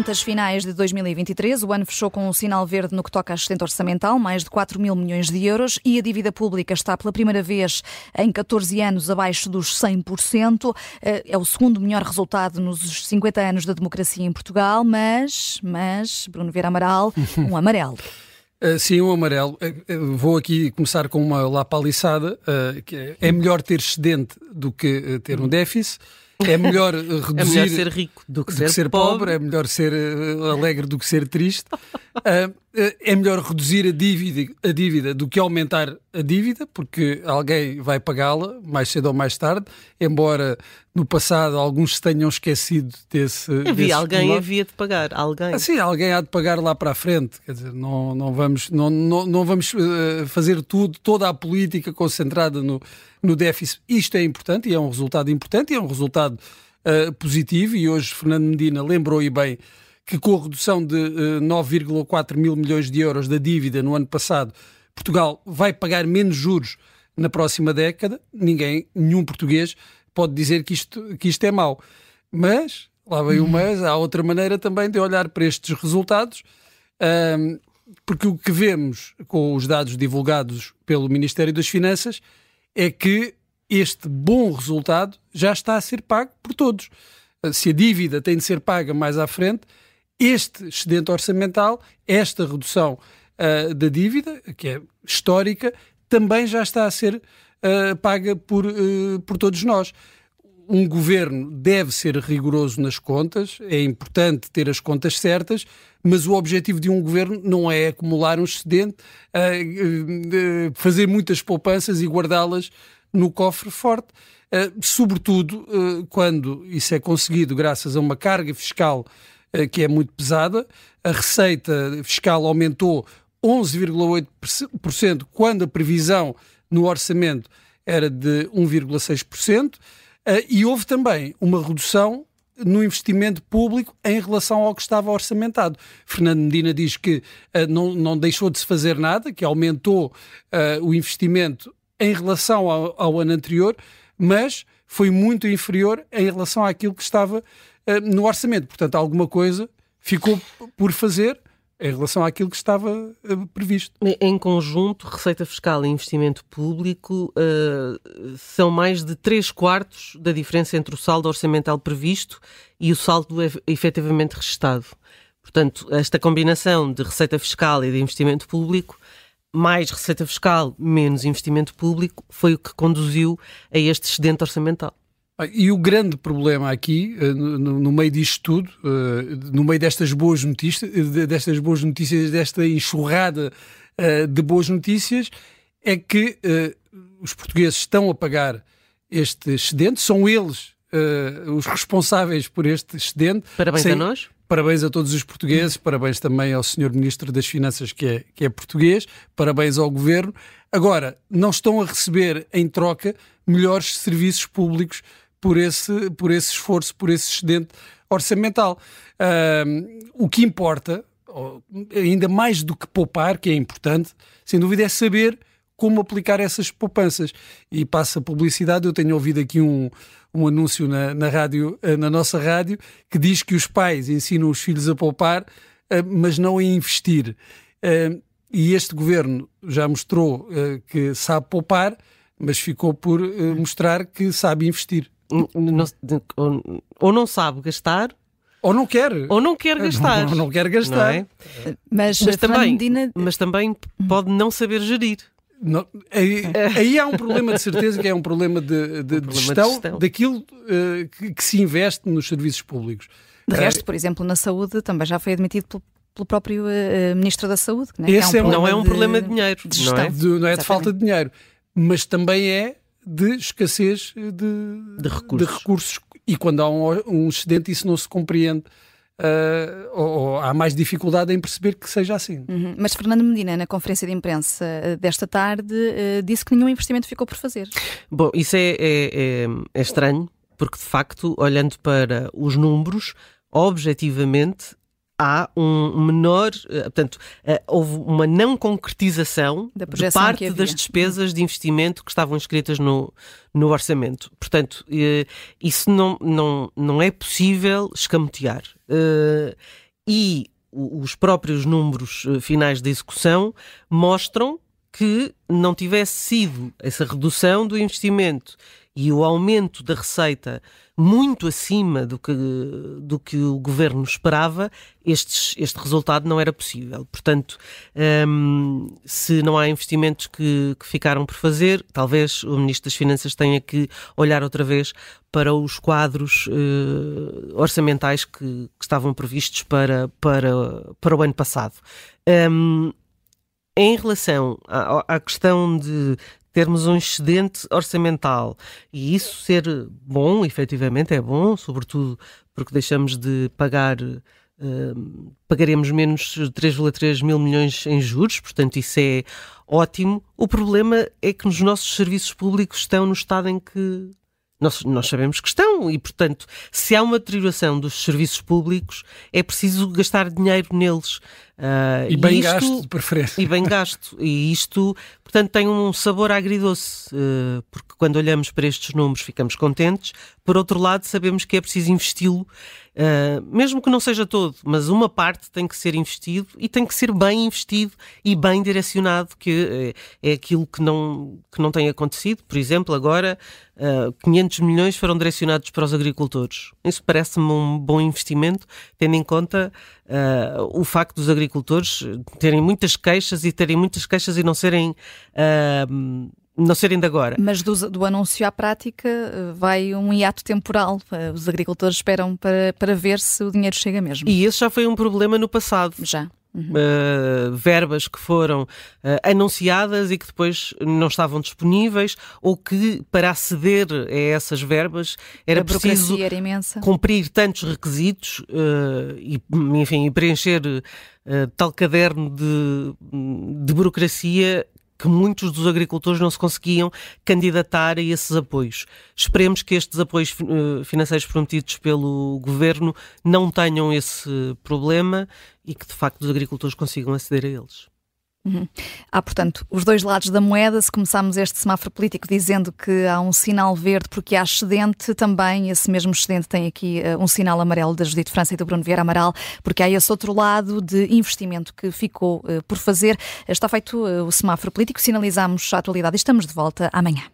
contas finais de 2023, o ano fechou com um sinal verde no que toca à assistente orçamental, mais de 4 mil milhões de euros, e a dívida pública está pela primeira vez em 14 anos abaixo dos 100%. Eh, é o segundo melhor resultado nos 50 anos da democracia em Portugal, mas, mas Bruno Vieira Amaral, um amarelo. Uh, sim, um amarelo. Uh, vou aqui começar com uma lapaliçada. Que é, é melhor ter excedente do que ter um déficit. É melhor reduzir. É melhor ser rico do que, do ser, que ser pobre. pobre. É melhor ser uh, alegre do que ser triste. Uh, é melhor reduzir a dívida, a dívida do que aumentar a dívida, porque alguém vai pagá-la mais cedo ou mais tarde. Embora no passado alguns se tenham esquecido desse. Havia desse alguém havia de pagar. Alguém. Ah, sim, alguém há de pagar lá para a frente. Quer dizer, não, não vamos, não, não, não vamos uh, fazer tudo, toda a política concentrada no, no déficit. Isto é importante e é um resultado importante e é um resultado uh, positivo. E hoje Fernando Medina lembrou e bem que com a redução de uh, 9,4 mil milhões de euros da dívida no ano passado, Portugal vai pagar menos juros na próxima década. Ninguém, nenhum português, pode dizer que isto, que isto é mau. Mas lá vem o mas, há outra maneira também de olhar para estes resultados, porque o que vemos com os dados divulgados pelo Ministério das Finanças é que este bom resultado já está a ser pago por todos. Se a dívida tem de ser paga mais à frente, este excedente orçamental, esta redução uh, da dívida, que é histórica, também já está a ser uh, paga por, uh, por todos nós um governo deve ser rigoroso nas contas, é importante ter as contas certas, mas o objetivo de um governo não é acumular um excedente, uh, fazer muitas poupanças e guardá-las no cofre forte. Uh, sobretudo uh, quando isso é conseguido graças a uma carga fiscal que é muito pesada, a receita fiscal aumentou 11,8% quando a previsão no orçamento era de 1,6%. Uh, e houve também uma redução no investimento público em relação ao que estava orçamentado. Fernando Medina diz que uh, não, não deixou de se fazer nada, que aumentou o investimento em relação ao, ao, ano anterior, mas foi muito inferior em relação àquilo que estava no orçamento. Portanto, alguma coisa ficou por fazer em relação àquilo que estava uh, previsto. Em conjunto, receita fiscal e investimento público uh, são mais de 3 quartos da diferença entre o saldo orçamental previsto e o saldo efetivamente registado. Portanto, esta combinação de receita fiscal e de investimento público, mais receita fiscal, menos investimento público, foi o que conduziu a este excedente orçamental. E o grande problema aqui, no, no, meio disto tudo, no meio destas boas notícias, destas boas notícias, desta enxurrada de boas notícias, é que os portugueses estão a pagar este excedente, são eles os responsáveis por este excedente. Parabéns Sem, a nós. Parabéns a todos os portugueses, parabéns também ao Sr. Ministro das Finanças, que é, que é português, parabéns ao Governo. Agora, não estão a receber em troca melhores serviços públicos por esse, por esse esforço, por esse excedente orçamental. Uh, o que importa, ainda mais do que poupar, que é importante, sem dúvida, é saber como aplicar essas poupanças. E passa publicidade, eu tenho ouvido aqui um, um anúncio na, na, rádio, na nossa rádio que diz que os pais ensinam os filhos a poupar, mas não a investir. E este governo já mostrou que sabe poupar, mas ficou por mostrar que sabe investir não, ou não sabe gastar ou não quer. Ou não quer gastar. Ou não quer gastar. Não é? mas, mas, também, Medina... mas também pode não saber gerir. Não, aí, aí, há um problema de certeza que é um problema de, de, um problema gestão, de gestão, daquilo uh, que, que, se investe nos serviços públicos. De resto, por exemplo, na saúde também já foi admitido pelo, pelo próprio uh, Ministro da Saúde. Né? Esse é um não é um problema de, de dinheiro. De gestão. Não é, de, não é de falta de dinheiro. Mas também é de escassez de, de, recursos. de recursos. E quando há um, um, excedente, isso não se compreende. Uh, ou, ou, há mais dificuldade em perceber que seja assim. Uhum. Mas Fernando Medina, na conferência de imprensa desta tarde, uh, disse que nenhum investimento ficou por fazer. Bom, isso é, é, é, é estranho, porque de facto, olhando para os números, objetivamente há um menor, portanto, houve uma não concretização de parte das despesas de investimento que estavam inscritas no, no orçamento. Portanto, isso não, não, não é possível escamotear. e os próprios números finais da execução mostram que não tivesse sido essa redução do investimento e o aumento da receita muito acima do que, do que o governo esperava, estes, este resultado não era possível. Portanto, hum, se não há investimentos que, que, ficaram por fazer, talvez o Ministro das Finanças tenha que olhar outra vez para os quadros uh, orçamentais que, que, estavam previstos para, para, para o ano passado. Um, em relação à, à, questão de termos um excedente orçamental e isso ser bom, efetivamente é bom, sobretudo porque deixamos de pagar. Uh, pagaremos menos 3,3 mil milhões em juros, portanto, isso é ótimo. O problema é que os nossos serviços públicos estão no estado em que nós, nós, sabemos que estão e, portanto, se há uma deterioração dos serviços públicos, é preciso gastar dinheiro neles. Uh, e bem e isto, gasto, de preferência. E bem gasto. E isto, portanto, tem um sabor agridoce, uh, porque quando olhamos para estes números ficamos contentes. Por outro lado, sabemos que é preciso investi-lo, uh, mesmo que não seja todo, mas uma parte tem que ser investido e tem que ser bem investido e bem direcionado, que é, é aquilo que não, que não tem acontecido. Por exemplo, agora uh, 500 milhões foram direcionados para os agricultores. Isso parece-me um bom investimento, tendo em conta uh, o facto dos agricultores terem muitas queixas e terem muitas queixas e não serem. Não serem de agora. Mas do, do, anúncio à prática vai um hiato temporal. Os agricultores esperam para, para ver se o dinheiro chega mesmo. E esse já foi um problema no passado. Já. Uhum. Uh, verbas que foram uh, anunciadas e que depois não estavam disponíveis ou que para aceder a essas verbas era preciso era cumprir tantos requisitos uh, e, enfim, preencher tal caderno de, de burocracia que muitos dos agricultores não se conseguiam candidatar a esses apoios. Esperemos que estes apoios eh, financeiros prometidos pelo governo não tenham esse problema e que de facto os agricultores consigam aceder a eles. Uhum. Há, portanto, os dois lados da moeda. Se começarmos este semáforo político dizendo que há um sinal verde porque há excedente, também esse mesmo excedente tem aqui uh, um sinal amarelo da Judite França e do Bruno Vieira Amaral, porque há esse outro lado de investimento que ficou uh, por fazer. Está feito uh, o semáforo político, sinalizamos a atualidade e estamos de volta amanhã.